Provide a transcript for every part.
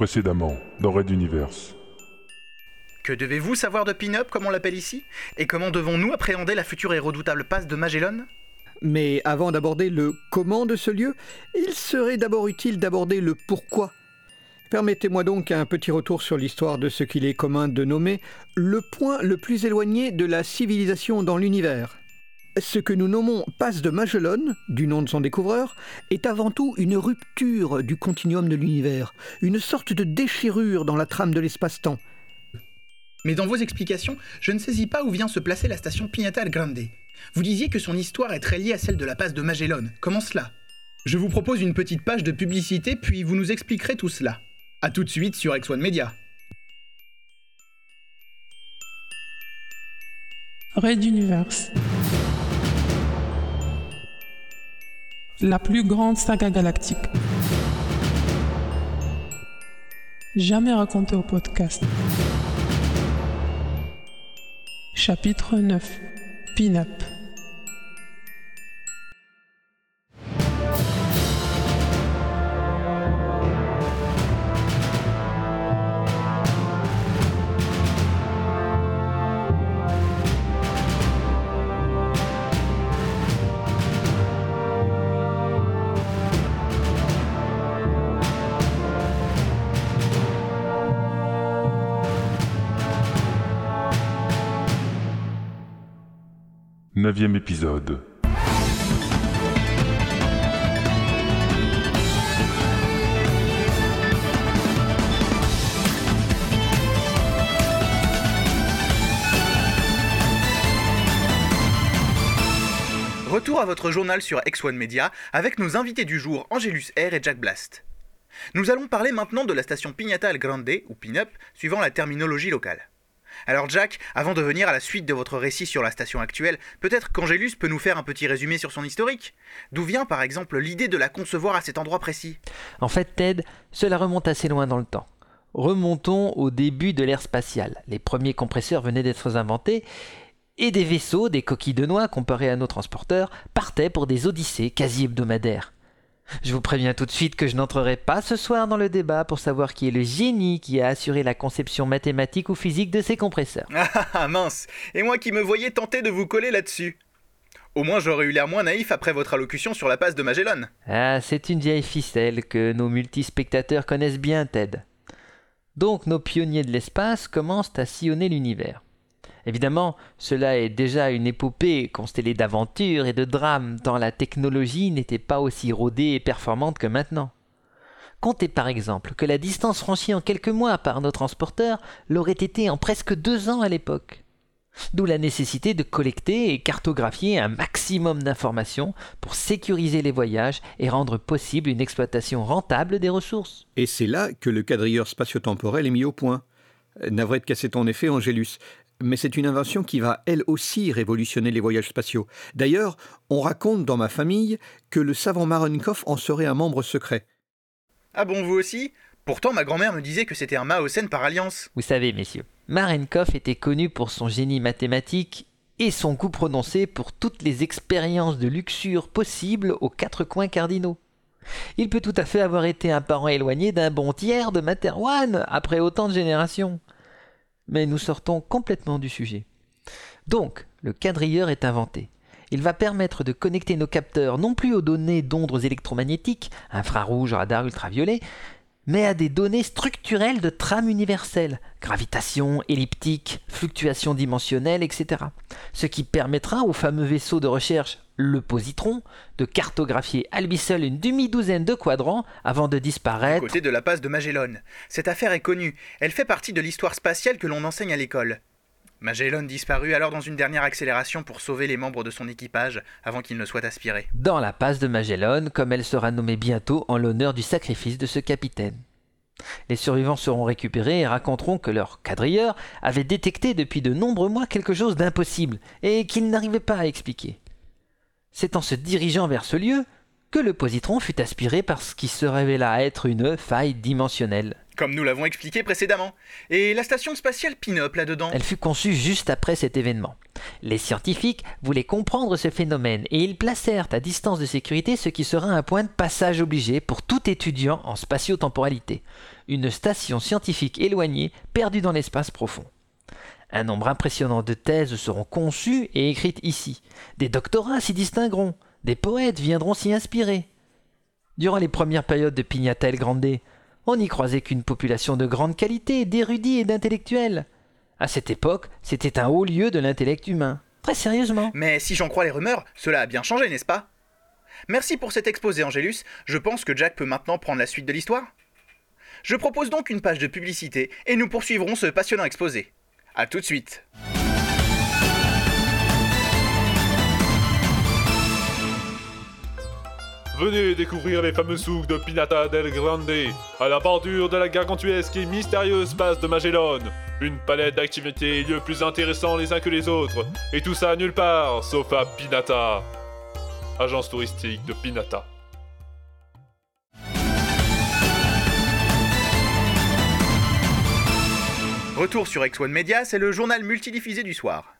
Précédemment, dans Red Universe. Que devez-vous savoir de Pin-Up, comme on l'appelle ici? Et comment devons-nous appréhender la future et redoutable passe de Magellan? Mais avant d'aborder le comment de ce lieu, il serait d'abord utile d'aborder le pourquoi. Permettez-moi donc un petit retour sur l'histoire de ce qu'il est commun de nommer le point le plus éloigné de la civilisation dans l'univers. Ce que nous nommons passe de Magellan, du nom de son découvreur, est avant tout une rupture du continuum de l'univers, une sorte de déchirure dans la trame de l'espace-temps. Mais dans vos explications, je ne saisis pas où vient se placer la station Pignata Grande. Vous disiez que son histoire est très liée à celle de la passe de Magellan. Comment cela? Je vous propose une petite page de publicité, puis vous nous expliquerez tout cela. A tout de suite sur X1 Media. Red Universe. La plus grande saga galactique. Jamais racontée au podcast. Chapitre 9. Pin-up. Neuvième épisode. Retour à votre journal sur X1 Media avec nos invités du jour Angelus R et Jack Blast. Nous allons parler maintenant de la station Pignata al Grande, ou Pin-Up, suivant la terminologie locale. Alors Jack, avant de venir à la suite de votre récit sur la station actuelle, peut-être qu'Angelus peut nous faire un petit résumé sur son historique D'où vient par exemple l'idée de la concevoir à cet endroit précis? En fait, Ted, cela remonte assez loin dans le temps. Remontons au début de l'ère spatiale. Les premiers compresseurs venaient d'être inventés et des vaisseaux, des coquilles de noix comparés à nos transporteurs, partaient pour des odyssées quasi hebdomadaires. Je vous préviens tout de suite que je n'entrerai pas ce soir dans le débat pour savoir qui est le génie qui a assuré la conception mathématique ou physique de ces compresseurs. Ah ah mince Et moi qui me voyais tenter de vous coller là-dessus Au moins j'aurais eu l'air moins naïf après votre allocution sur la passe de Magellan. Ah, c'est une vieille ficelle que nos multispectateurs connaissent bien, Ted. Donc nos pionniers de l'espace commencent à sillonner l'univers. Évidemment, cela est déjà une épopée constellée d'aventures et de drames, tant la technologie n'était pas aussi rodée et performante que maintenant. Comptez par exemple que la distance franchie en quelques mois par nos transporteurs l'aurait été en presque deux ans à l'époque. D'où la nécessité de collecter et cartographier un maximum d'informations pour sécuriser les voyages et rendre possible une exploitation rentable des ressources. Et c'est là que le quadrilleur spatio-temporel est mis au point. Navré de casser ton effet, Angélus, mais c'est une invention qui va elle aussi révolutionner les voyages spatiaux. D'ailleurs, on raconte dans ma famille que le savant Marenkov en serait un membre secret. Ah bon, vous aussi? Pourtant, ma grand-mère me disait que c'était un Mahosen par alliance. Vous savez, messieurs, Marenkov était connu pour son génie mathématique et son goût prononcé pour toutes les expériences de luxure possibles aux quatre coins cardinaux. Il peut tout à fait avoir été un parent éloigné d'un bon tiers de Materwan après autant de générations mais nous sortons complètement du sujet. Donc, le quadrilleur est inventé. Il va permettre de connecter nos capteurs non plus aux données d'ondes électromagnétiques, infrarouges, radar, ultraviolet, mais à des données structurelles de trame universelle, gravitation, elliptique, fluctuation dimensionnelle, etc. Ce qui permettra au fameux vaisseau de recherche le positron, de cartographier à lui seul une demi-douzaine de quadrants avant de disparaître. Côté de la passe de Magellan. Cette affaire est connue. Elle fait partie de l'histoire spatiale que l'on enseigne à l'école. Magellan disparut alors dans une dernière accélération pour sauver les membres de son équipage avant qu'ils ne soient aspirés. Dans la passe de Magellan, comme elle sera nommée bientôt en l'honneur du sacrifice de ce capitaine. Les survivants seront récupérés et raconteront que leur quadrilleur avait détecté depuis de nombreux mois quelque chose d'impossible et qu'ils n'arrivaient pas à expliquer. C'est en se dirigeant vers ce lieu que le positron fut aspiré par ce qui se révéla être une faille dimensionnelle. Comme nous l'avons expliqué précédemment. Et la station spatiale Pinop là-dedans Elle fut conçue juste après cet événement. Les scientifiques voulaient comprendre ce phénomène et ils placèrent à distance de sécurité ce qui sera un point de passage obligé pour tout étudiant en spatio-temporalité, une station scientifique éloignée perdue dans l'espace profond. Un nombre impressionnant de thèses seront conçues et écrites ici. Des doctorats s'y distingueront. Des poètes viendront s'y inspirer. Durant les premières périodes de Pignata El Grande, on n'y croisait qu'une population de grande qualité, d'érudits et d'intellectuels. À cette époque, c'était un haut lieu de l'intellect humain. Très sérieusement. Mais si j'en crois les rumeurs, cela a bien changé, n'est-ce pas? Merci pour cet exposé, Angélus. Je pense que Jack peut maintenant prendre la suite de l'histoire. Je propose donc une page de publicité et nous poursuivrons ce passionnant exposé. A tout de suite. Venez découvrir les fameux souks de Pinata del Grande, à la bordure de la gargantuesque et mystérieuse passe de Magellan. Une palette d'activités et lieux plus intéressants les uns que les autres, et tout ça nulle part, sauf à Pinata. Agence touristique de Pinata. Retour sur X1 Media, c'est le journal multidiffusé du soir.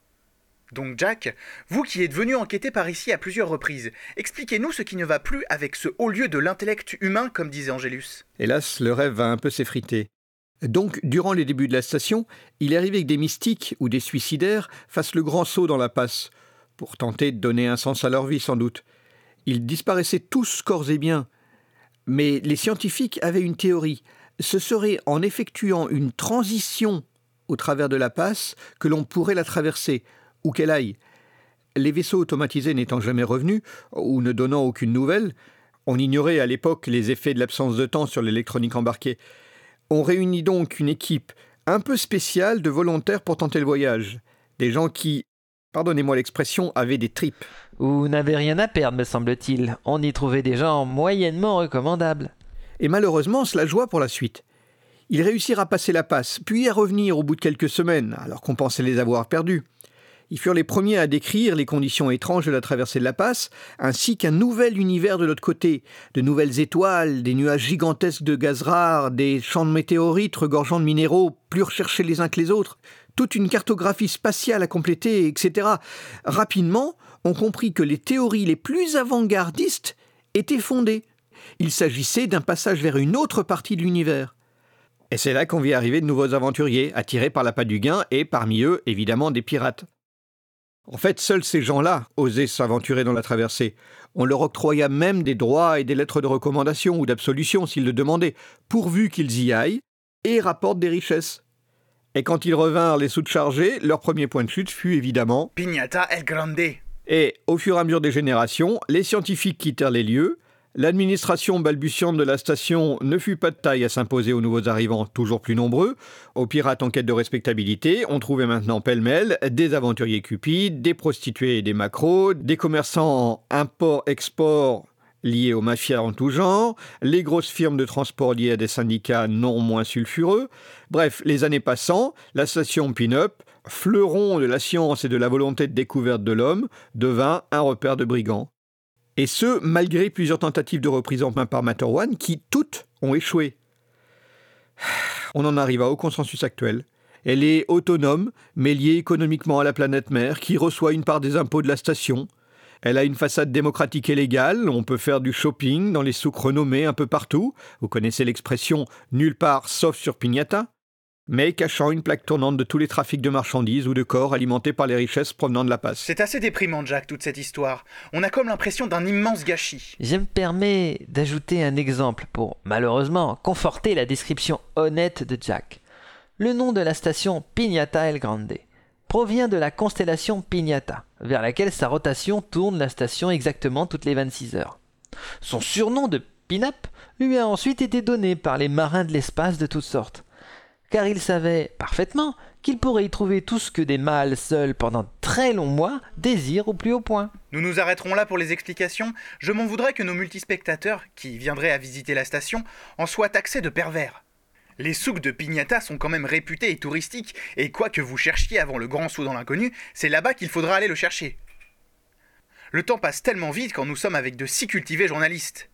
Donc Jack, vous qui êtes venu enquêter par ici à plusieurs reprises, expliquez-nous ce qui ne va plus avec ce haut lieu de l'intellect humain, comme disait Angélus. Hélas, le rêve va un peu s'effriter. Donc, durant les débuts de la station, il arrivé que des mystiques ou des suicidaires fassent le grand saut dans la passe, pour tenter de donner un sens à leur vie sans doute. Ils disparaissaient tous corps et biens. Mais les scientifiques avaient une théorie. Ce serait en effectuant une transition au travers de la passe que l'on pourrait la traverser, où qu'elle aille. Les vaisseaux automatisés n'étant jamais revenus, ou ne donnant aucune nouvelle, on ignorait à l'époque les effets de l'absence de temps sur l'électronique embarquée. On réunit donc une équipe un peu spéciale de volontaires pour tenter le voyage. Des gens qui, pardonnez-moi l'expression, avaient des tripes. Ou n'avaient rien à perdre, me semble-t-il. On y trouvait des gens moyennement recommandables. Et malheureusement, cela joua pour la suite. Ils réussirent à passer la passe, puis à revenir au bout de quelques semaines, alors qu'on pensait les avoir perdus. Ils furent les premiers à décrire les conditions étranges de la traversée de la passe, ainsi qu'un nouvel univers de l'autre côté, de nouvelles étoiles, des nuages gigantesques de gaz rares, des champs de météorites regorgeant de minéraux plus recherchés les uns que les autres, toute une cartographie spatiale à compléter, etc. Rapidement, on comprit que les théories les plus avant-gardistes étaient fondées. Il s'agissait d'un passage vers une autre partie de l'univers. Et c'est là qu'on vit arriver de nouveaux aventuriers, attirés par la l'appât du gain, et parmi eux, évidemment, des pirates. En fait, seuls ces gens-là osaient s'aventurer dans la traversée. On leur octroya même des droits et des lettres de recommandation ou d'absolution s'ils le demandaient, pourvu qu'ils y aillent et rapportent des richesses. Et quand ils revinrent les sous chargés, leur premier point de chute fut évidemment Pignata El Grande. Et au fur et à mesure des générations, les scientifiques quittèrent les lieux, L'administration balbutiante de la station ne fut pas de taille à s'imposer aux nouveaux arrivants toujours plus nombreux. Aux pirates en quête de respectabilité, on trouvait maintenant pêle-mêle des aventuriers cupides, des prostituées et des macros, des commerçants import-export liés aux mafias en tout genre, les grosses firmes de transport liées à des syndicats non moins sulfureux. Bref, les années passant, la station Pin-Up, fleuron de la science et de la volonté de découverte de l'homme, devint un repère de brigands. Et ce, malgré plusieurs tentatives de reprise en main par One qui toutes ont échoué. On en arriva au consensus actuel. Elle est autonome, mais liée économiquement à la planète mère, qui reçoit une part des impôts de la station. Elle a une façade démocratique et légale, on peut faire du shopping dans les souks renommés un peu partout. Vous connaissez l'expression nulle part sauf sur Pignata mais cachant une plaque tournante de tous les trafics de marchandises ou de corps alimentés par les richesses provenant de la passe. C'est assez déprimant, Jack, toute cette histoire. On a comme l'impression d'un immense gâchis. Je me permets d'ajouter un exemple pour, malheureusement, conforter la description honnête de Jack. Le nom de la station Pignata El Grande provient de la constellation Pignata, vers laquelle sa rotation tourne la station exactement toutes les 26 heures. Son surnom de Pinap lui a ensuite été donné par les marins de l'espace de toutes sortes car il savait parfaitement qu'il pourrait y trouver tout ce que des mâles seuls pendant très longs mois désirent au plus haut point. Nous nous arrêterons là pour les explications. Je m'en voudrais que nos multispectateurs, qui viendraient à visiter la station, en soient taxés de pervers. Les souks de Pignata sont quand même réputés et touristiques, et quoi que vous cherchiez avant le grand saut dans l'inconnu, c'est là-bas qu'il faudra aller le chercher. Le temps passe tellement vite quand nous sommes avec de si cultivés journalistes.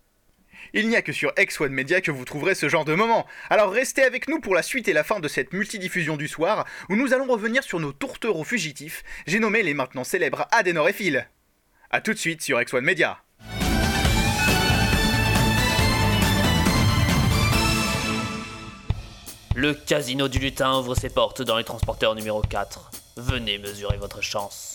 Il n'y a que sur X1 Media que vous trouverez ce genre de moment. Alors restez avec nous pour la suite et la fin de cette multidiffusion du soir, où nous allons revenir sur nos tourtereaux fugitifs, j'ai nommé les maintenant célèbres Adenor et Phil. A tout de suite sur X1 Media. Le casino du lutin ouvre ses portes dans les transporteurs numéro 4. Venez mesurer votre chance.